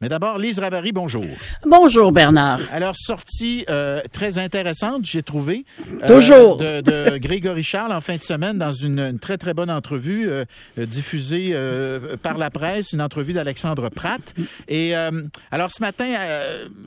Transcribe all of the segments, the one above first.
Mais d'abord, Lise Ravary, bonjour. Bonjour Bernard. Alors, sortie euh, très intéressante, j'ai trouvé. euh, Toujours. De, de, Grégory Charles en fin de semaine dans une, une très, très bonne entrevue euh, diffusée par la presse, une entrevue d'Alexandre Pratt. Et alors, ce matin,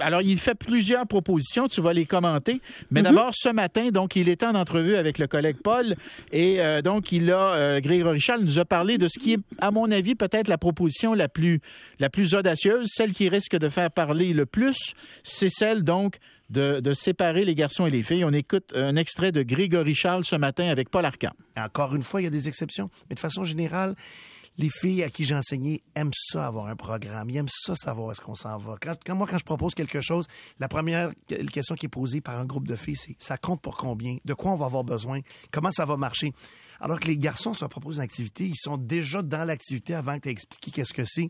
alors, il fait plusieurs propositions, tu vas les commenter. Mais mm-hmm. d'abord, ce matin, donc, il était en entrevue avec le collègue Paul. Et donc, il a, Grégory Charles nous a parlé de ce qui est, à mon avis, peut-être la proposition la plus, la plus audacieuse, celle qui risque de faire parler le plus, c'est celle donc de, séparer les garçons et les filles. On écoute un extrait de Grégory Charles ce matin avec Paul Arcand. Encore une fois, il y a des exceptions, mais de façon générale, les filles à qui j'ai enseigné aiment ça avoir un programme, ils aiment ça savoir est-ce qu'on s'en va. Quand, moi, quand je propose quelque chose, la première question qui est posée par un groupe de filles, c'est ça compte pour combien, de quoi on va avoir besoin, comment ça va marcher? Alors que les garçons, se proposent une activité, ils sont déjà dans l'activité avant que tu aies expliqué qu'est-ce que c'est.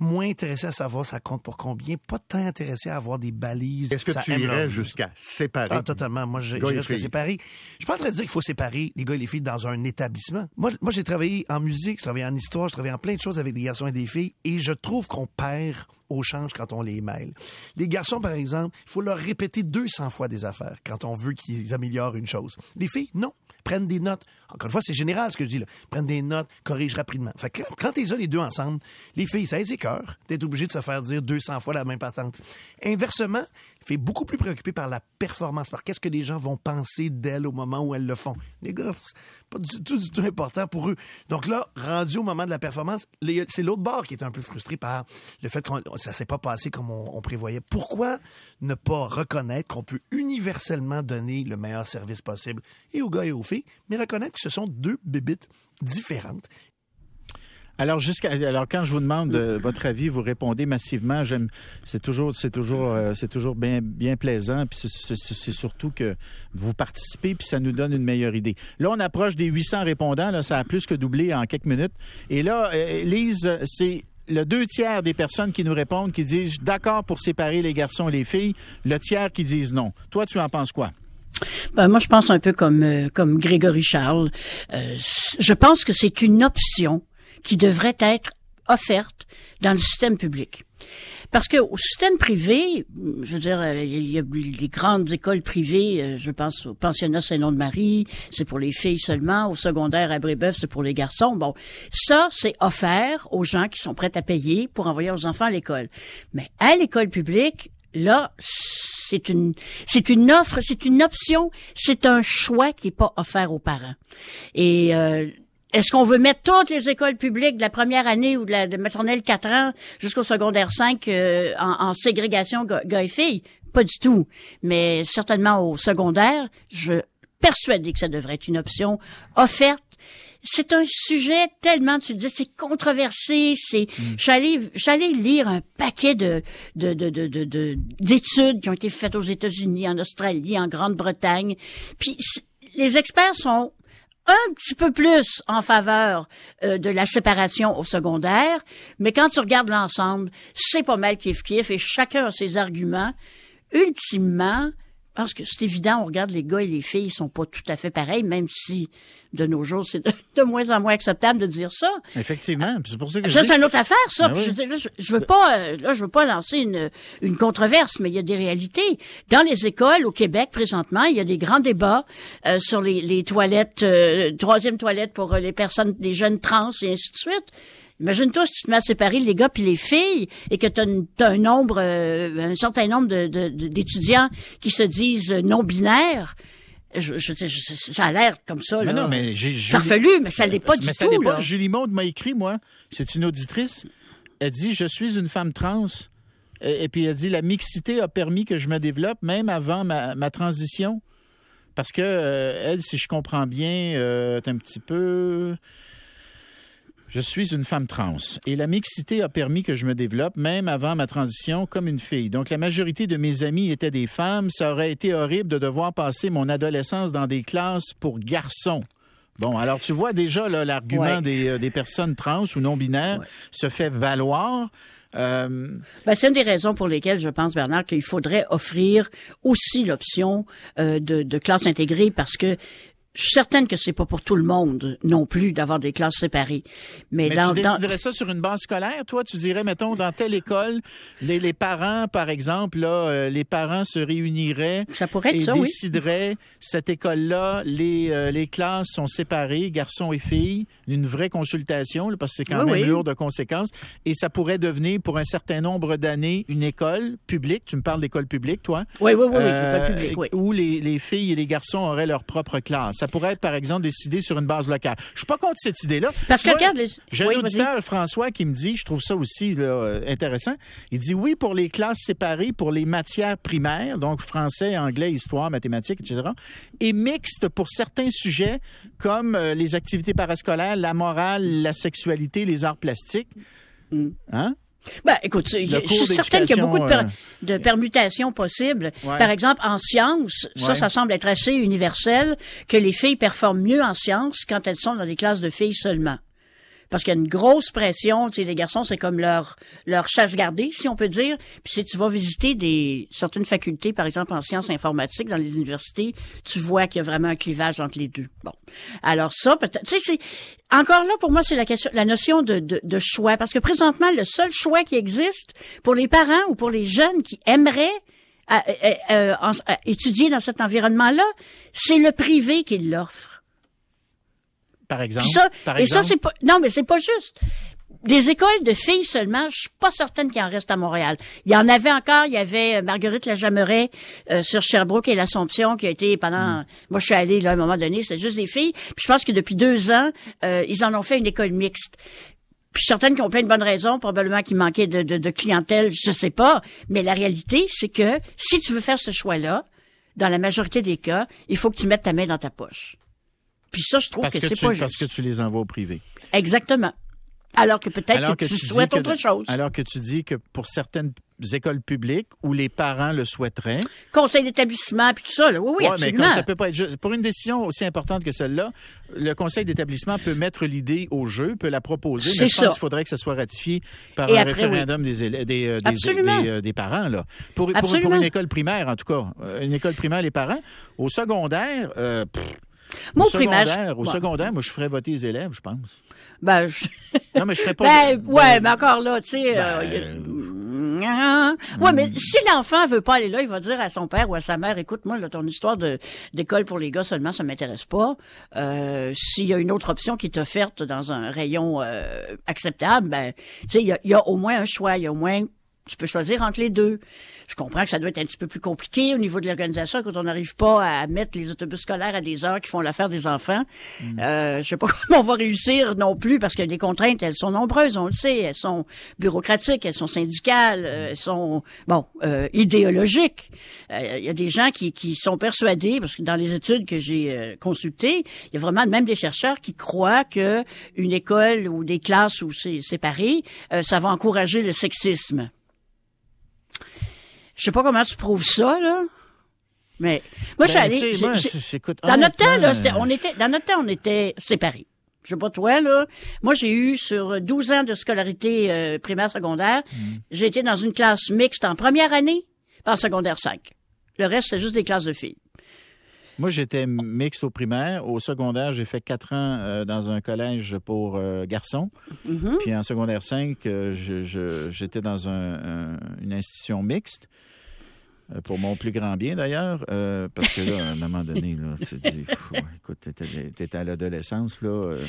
Moins intéressés à savoir ça compte pour combien, pas tant intéressés à avoir des balises. Est-ce que tu irais jusqu'à séparer? Ah, totalement. Moi, j'irais jusqu'à séparer. Je suis pas en train de dire qu'il faut séparer les gars et les filles dans un établissement. Moi, moi j'ai travaillé en musique, j'ai travaillé en histoire, je travaille en plein de choses avec des garçons et des filles, et je trouve qu'on perd au change quand on les mêle. Les garçons, par exemple, il faut leur répéter 200 fois des affaires quand on veut qu'ils améliorent une chose. Les filles, non prennent des notes. Encore une fois, c'est général ce que je dis là. Prennent des notes, corrigent rapidement. Fait que quand les as les deux ensemble, les filles, ça les écœure d'être obligé de se faire dire 200 fois la même patente. Inversement, fait beaucoup plus préoccupé par la performance, par qu'est-ce que les gens vont penser d'elles au moment où elles le font. Les gars, pas du tout, du tout important pour eux. Donc là, rendu au moment de la performance, c'est l'autre bord qui est un peu frustré par le fait que ça s'est pas passé comme on, prévoyait. Pourquoi ne pas reconnaître qu'on peut universellement donner le meilleur service possible et aux gars et aux filles, mais reconnaître que ce sont deux bébites différentes alors jusqu'à alors quand je vous demande euh, votre avis, vous répondez massivement. J'aime c'est toujours c'est toujours euh, c'est toujours bien bien plaisant puis c'est surtout que vous participez puis ça nous donne une meilleure idée. Là on approche des 800 répondants là, ça a plus que doublé en quelques minutes. Et là euh, Lise, c'est le deux tiers des personnes qui nous répondent qui disent d'accord pour séparer les garçons et les filles, le tiers qui disent non. Toi tu en penses quoi? Ben, moi, je pense un peu comme comme Grégory Charles. je pense que c'est une option qui devrait être offerte dans le système public. Parce que au système privé, je veux dire, il y a les grandes écoles privées, euh, je pense au pensionnat Saint-Nom de Marie, c'est pour les filles seulement, au secondaire à Brébeuf, c'est pour les garçons. Bon, ça, c'est offert aux gens qui sont prêts à payer pour envoyer leurs enfants à l'école. Mais à l'école publique, là, c'est une, c'est une offre, c'est une option, c'est un choix qui n'est pas offert aux parents. Et euh, est-ce qu'on veut mettre toutes les écoles publiques de la première année ou de la de maternelle 4 ans jusqu'au secondaire 5 euh, en, ségrégation gars et filles? Pas du tout. Mais certainement au secondaire, je persuadé que ça devrait être une option offerte. C'est un sujet tellement, tu dis, c'est controversé. C'est, mm. j'allais, lire un paquet de, de, de, de, d'études qui ont été faites aux États-Unis, en Australie, en Grande-Bretagne. Puis les experts sont un petit peu plus en faveur euh, de la séparation au secondaire, mais quand tu regardes l'ensemble, c'est pas mal kiff-kiff et chacun a ses arguments. Ultimement, parce que c'est évident, on regarde les gars et les filles, ils sont pas tout à fait pareils, même si de nos jours, c'est de, moins en moins acceptable de dire ça. Effectivement, c'est pour ça que ça, c'est une autre affaire, ça. Ben je, je, veux pas, euh, là, je veux pas lancer une, une controverse, mais il y a des réalités. Dans les écoles au Québec présentement, il y a des grands débats euh, sur les, les toilettes, euh, troisième toilette pour les personnes, les jeunes trans et ainsi de suite. Imagine-toi si tu te mets à séparer les gars puis les filles et que tu as, un nombre, un certain nombre d'étudiants qui se disent non binaires. Je, je, ça a l'air comme ça. Mais là. non, mais j'ai. Farfelu, mais ça l'est pas mais du ça tout. Pas. Julie Maud m'a écrit, moi. C'est une auditrice. Elle dit Je suis une femme trans. Et, puis elle dit La mixité a permis que je me développe, même avant ma, ma transition. Parce que, euh, elle, si je comprends bien, euh, un petit peu. Je suis une femme trans et la mixité a permis que je me développe même avant ma transition comme une fille. Donc la majorité de mes amis étaient des femmes. Ça aurait été horrible de devoir passer mon adolescence dans des classes pour garçons. Bon, alors tu vois déjà l'argument des, euh, des, personnes trans ou non binaires se fait valoir. Euh... Ben, c'est une des raisons pour lesquelles je pense, Bernard, qu'il faudrait offrir aussi l'option euh, de, de classe intégrée parce que je suis certaine que c'est pas pour tout le monde non plus d'avoir des classes séparées. Mais, Mais tu déciderais ça sur une base scolaire, toi? Tu dirais, mettons, dans telle école, les, les parents, par exemple, là, euh, les parents se réuniraient ça pourrait être et décideraient, cette école-là, les, euh, les classes sont séparées, garçons et filles, une vraie consultation, parce que c'est quand même lourd de conséquences, et ça pourrait devenir, pour un certain nombre d'années, une école publique. Tu me parles d'école publique, toi? Oui, oui, oui, euh, école publique, oui. Où les, les filles et les garçons auraient leur propre classe. Ça pourrait être, par exemple, décidé sur une base locale. Je suis pas contre cette idée-là. Parce que regarde, les... j'ai un auditeur, François, qui me dit, je trouve ça aussi là, intéressant. Il dit oui pour les classes séparées pour les matières primaires, donc français, anglais, histoire, mathématiques, etc. Et mixte pour certains sujets comme euh, les activités parascolaires, la morale, la sexualité, les arts plastiques. Mm. Hein? Ben, écoute, je suis certaine qu'il y a beaucoup de, de permutations possibles. Par exemple, en sciences, ça, ça semble être assez universel que les filles performent mieux en sciences quand elles sont dans des classes de filles seulement parce qu'il y a une grosse pression. Tu sais, les garçons, c'est comme leur leur chasse gardée, si on peut dire. Puis si tu vas visiter des certaines facultés, par exemple en sciences informatiques dans les universités, tu vois qu'il y a vraiment un clivage entre les deux. Bon, alors ça, peut-être. Tu sais, c'est encore là pour moi, c'est la question, la notion de, de, choix, parce que présentement, le seul choix qui existe pour les parents ou pour les jeunes qui aimeraient euh, euh, euh, étudier dans cet environnement-là, c'est le privé qui l'offre par exemple. et ça, c'est pas, non, mais c'est pas juste. Des écoles de filles seulement, je suis pas certaine qu'il en reste à Montréal. Il y en avait encore, il y avait euh, Marguerite Lajameret euh, sur Sherbrooke et l'Assomption qui a été pendant... Mm. Moi, je suis allée là à un moment donné, c'était juste des filles. Puis je pense que depuis deux ans, euh, ils en ont fait une école mixte. Puis je suis certaine qu'ils ont plein de bonnes raisons, probablement qu'il manquait de, de, de, clientèle, je sais pas. Mais la réalité, c'est que si tu veux faire ce choix-là, dans la majorité des cas, il faut que tu mettes ta main dans ta poche. Puis ça, je trouve que, c'est pas juste. Parce que tu les envoies au privé. Exactement. Alors que peut-être que, tu, souhaites autre chose. Alors que tu dis que pour certaines écoles publiques où les parents le souhaiteraient. Conseil d'établissement puis tout ça, là. oui, oui, absolument. mais ça peut pas être juste. Pour une décision aussi importante que celle-là, le conseil d'établissement peut mettre l'idée au jeu, peut la proposer, mais je pense qu'il faudrait que ça soit ratifié par un référendum des, des, des, euh, euh, des, parents. Là. Pour, pour, une école primaire, en tout cas. Euh, une école primaire, les parents. Au secondaire, au secondaire, Au secondaire, moi, je ferais voter les élèves, je pense. Ben, je... Non, mais je ferais pas... Ben, ouais, mais encore là, tu sais... Euh, ben, ouais, mais si l'enfant veut pas aller là, il va dire à son père ou à sa mère, écoute, moi, là, ton histoire de d'école pour les gars seulement, ça m'intéresse pas. Euh, S'il y a une autre option qui est offerte dans un rayon euh, acceptable, ben, tu sais, il y a au moins un choix, il y a au moins tu peux choisir entre les deux. Je comprends que ça doit être un petit peu plus compliqué au niveau de l'organisation quand on n'arrive pas à mettre les autobus scolaires à des heures qui font l'affaire des enfants. Mm. Euh, je sais pas comment on va réussir non plus parce que les contraintes, elles sont nombreuses, on le sait. Elles sont bureaucratiques, elles sont syndicales, euh, elles sont, bon, euh, idéologiques. Euh, il y a des gens qui, qui sont persuadés, parce que dans les études que j'ai consultées, il y a vraiment même des chercheurs qui croient que une école ou des classes où c'est séparé, ça va encourager le sexisme. Je sais pas comment tu prouves ça, là. Mais moi, ben, j'allais. Dans notre temps, là, on était, dans notre temps, on était séparés. Je sais pas toi, là. Moi, j'ai eu sur 12 ans de scolarité euh, primaire secondaire, mm. j'ai été dans une classe mixte en première année, pas en secondaire 5. Le reste, c'est juste des classes de filles. Moi, j'étais mixte au primaire. Au secondaire, j'ai fait quatre ans euh, dans un collège pour euh, garçons. Mm-hmm. Puis en secondaire 5, j'étais dans une institution mixte. Euh, pour mon plus grand bien d'ailleurs, euh, parce que là, à un moment donné, là, tu te dis, écoute, t'étais à l'adolescence, là, euh,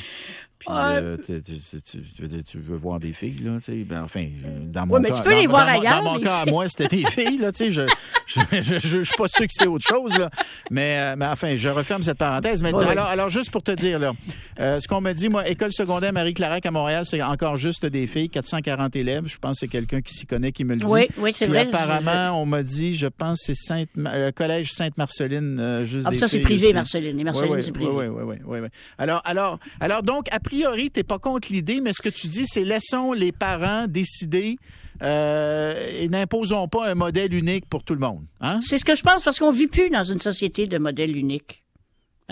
puis euh, tu, veux dire, tu veux voir des filles, là, tu sais, ben, enfin, dans mon ouais, cas... mais tu peux les voir dans, ailleurs, Dans mon cas, moi, c'était des filles, là, tu sais, je je, je, je, suis pas sûr que c'est autre chose, là, mais, mais enfin, je referme cette parenthèse. Mais alors, alors, juste pour te dire, là, ce qu'on me dit, moi, école secondaire Marie-Clarac à Montréal, c'est encore juste des filles, 440 élèves, je pense que c'est quelqu'un qui s'y connaît qui me le dit. Oui, oui, c'est vrai. apparemment, on m'a dit, je pense c'est Sainte, euh, collège Sainte-Marceline, euh, juste ah, ça, c'est privé, Marceline. Marceline, c'est privé. Oui, oui, oui, oui, Alors, alors, alors, donc, a priori, t'es pas contre l'idée, mais ce que tu dis, c'est laissons les parents décider euh, et n'imposons pas un modèle unique pour tout le monde. Hein? C'est ce que je pense, parce qu'on vit plus dans une société de modèle unique.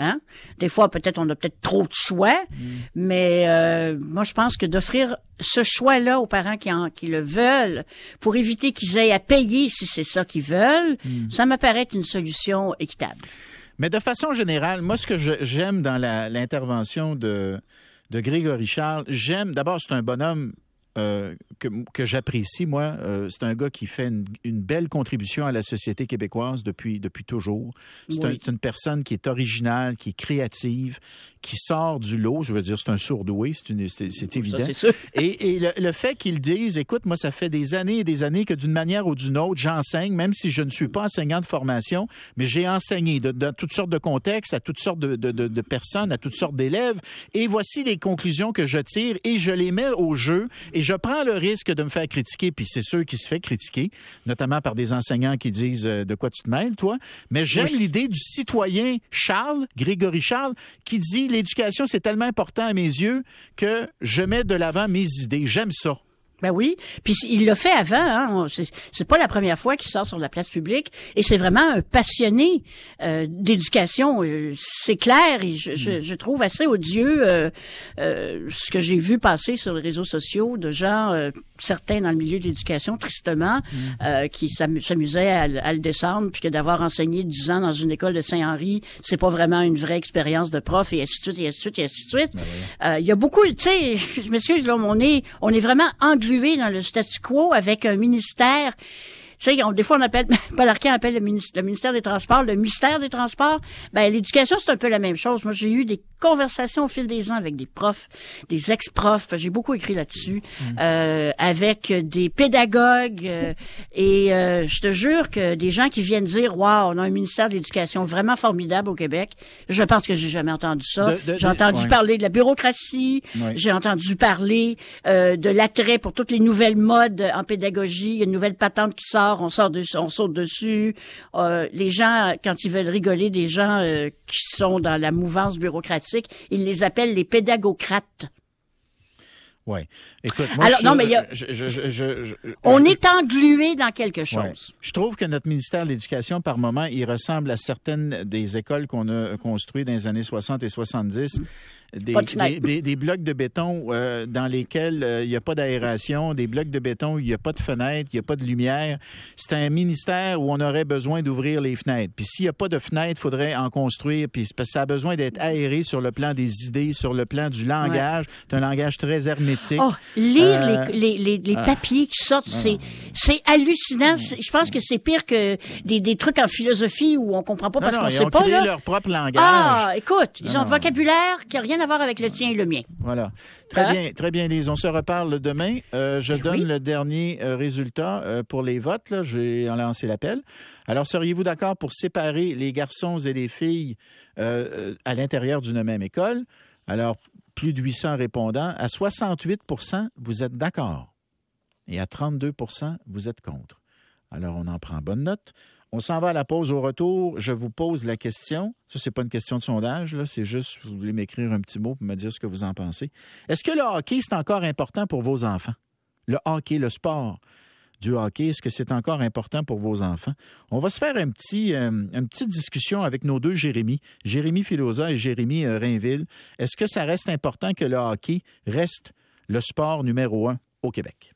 Hein? Des fois, peut-être on a peut-être trop de choix, mais euh, moi, je pense que d'offrir ce choix-là aux parents qui, en, qui le veulent, pour éviter qu'ils aient à payer si c'est ça qu'ils veulent, mm. ça me paraît une solution équitable. Mais de façon générale, moi, ce que j'aime dans l'intervention de, de Grégory Charles, j'aime, d'abord, c'est un bonhomme euh, que, que j'apprécie, moi. Euh, c'est un gars qui fait une, une, belle contribution à la société québécoise depuis, depuis toujours. C'est une personne qui est originale, qui est créative, qui sort du lot. Je veux dire, c'est un sourdoué, c'est évident. et, et le, le, fait qu'ils disent, écoute, moi, ça fait des années et des années que d'une manière ou d'une autre, j'enseigne, même si je ne suis pas enseignant de formation, mais j'ai enseigné dans toutes sortes de contextes, à toutes sortes de, de, de personnes, à toutes sortes d'élèves. Et voici les conclusions que je tire et je les mets au jeu et je prends le risque de me faire critiquer. Puis c'est ceux qui se fait critiquer, notamment par des enseignants qui disent euh, de quoi tu te mêles, toi. Mais j'aime l'idée du citoyen Charles, Grégory Charles, qui dit l'éducation, c'est tellement important à mes yeux que je mets de l'avant mes idées. J'aime ça. Ben oui, puis il l'a fait avant. Hein. C'est pas la première fois qu'il sort sur la place publique, et c'est vraiment un passionné euh, d'éducation. Euh, c'est clair, et je, je, je, trouve assez odieux euh, euh ce que j'ai vu passer sur les réseaux sociaux de gens, euh, certains dans le milieu de l'éducation, tristement, mm. qui s'amusaient à, à, le descendre, puis que d'avoir enseigné dix ans dans une école de Saint-Henri, c'est pas vraiment une vraie expérience de prof, et ainsi de suite, et ainsi de suite, et ainsi de suite. Ben il y a beaucoup, tu sais, je m'excuse, là, on est, on est vraiment dans le statu quo avec un ministère sais, des fois, on appelle, Paul Arcand appelle le, ministère des Transports le mystère des Transports. Ben, l'éducation, c'est un peu la même chose. Moi, j'ai eu des conversations au fil des ans avec des profs, des ex-profs, j'ai beaucoup écrit là-dessus, mm. euh, avec des pédagogues, euh, et euh, je te jure que des gens qui viennent dire, waouh, on a un ministère de l'Éducation vraiment formidable au Québec, je pense que j'ai jamais entendu ça. J'ai entendu parler de la bureaucratie, j'ai entendu parler de l'attrait pour toutes les nouvelles modes en pédagogie, il y a une nouvelle patente qui sort on sort dessus, on saute dessus. Euh, les gens, quand ils veulent rigoler des gens euh, qui sont dans la mouvance bureaucratique, ils les appellent les pédagocrates. Oui. Écoute, moi, Alors, non, mais on est englué dans quelque chose. Je trouve que notre ministère de l'Éducation, par moment, il ressemble à certaines des écoles qu'on a construites dans les années 60 et 70 des, des, blocs de béton euh, dans lesquels euh, il n'y a pas d'aération, des blocs de béton où il n'y a pas de fenêtres, il n'y a pas de lumière. C'est un ministère où on aurait besoin d'ouvrir les fenêtres. Puis s'il n'y a pas de fenêtres, il faudrait en construire. Puis parce que ça a besoin d'être aéré sur le plan des idées, sur le plan du langage. C'est un langage très hermétique. Oh, lire euh, les, les, les, ah. papiers qui sortent, c'est c'est hallucinant. Je pense que c'est pire que des, des trucs en philosophie où on comprend pas parce qu'on sait pas. Ils ont leur propre langage. Ah, écoute, ils ont un vocabulaire qui n'a rien à voir avec le tien et le mien. Voilà. Très hein? bien, très bien, Lise. On se reparle demain. Euh, je ben donne le dernier euh, résultat euh, pour les votes. J'ai lancé l'appel. Alors, seriez-vous d'accord pour séparer les garçons et les filles à l'intérieur d'une même école? Alors, plus de 800 répondants. À 68% vous êtes d'accord. Et à 32 vous êtes contre. Alors, on en prend bonne note. On s'en va à la pause. Au retour, je vous pose la question. Ça, c'est pas une question de sondage, là. C'est juste, vous voulez m'écrire un petit mot pour me dire ce que vous en pensez. Est-ce que le hockey, c'est encore important pour vos enfants? Le hockey, le sport du hockey, est-ce que c'est encore important pour vos enfants? On va se faire un petit, euh, une petite discussion avec nos deux Jérémy, Jérémy Filosa et Jérémy euh, Rainville. Est-ce que ça reste important que le hockey reste le sport numéro un au Québec?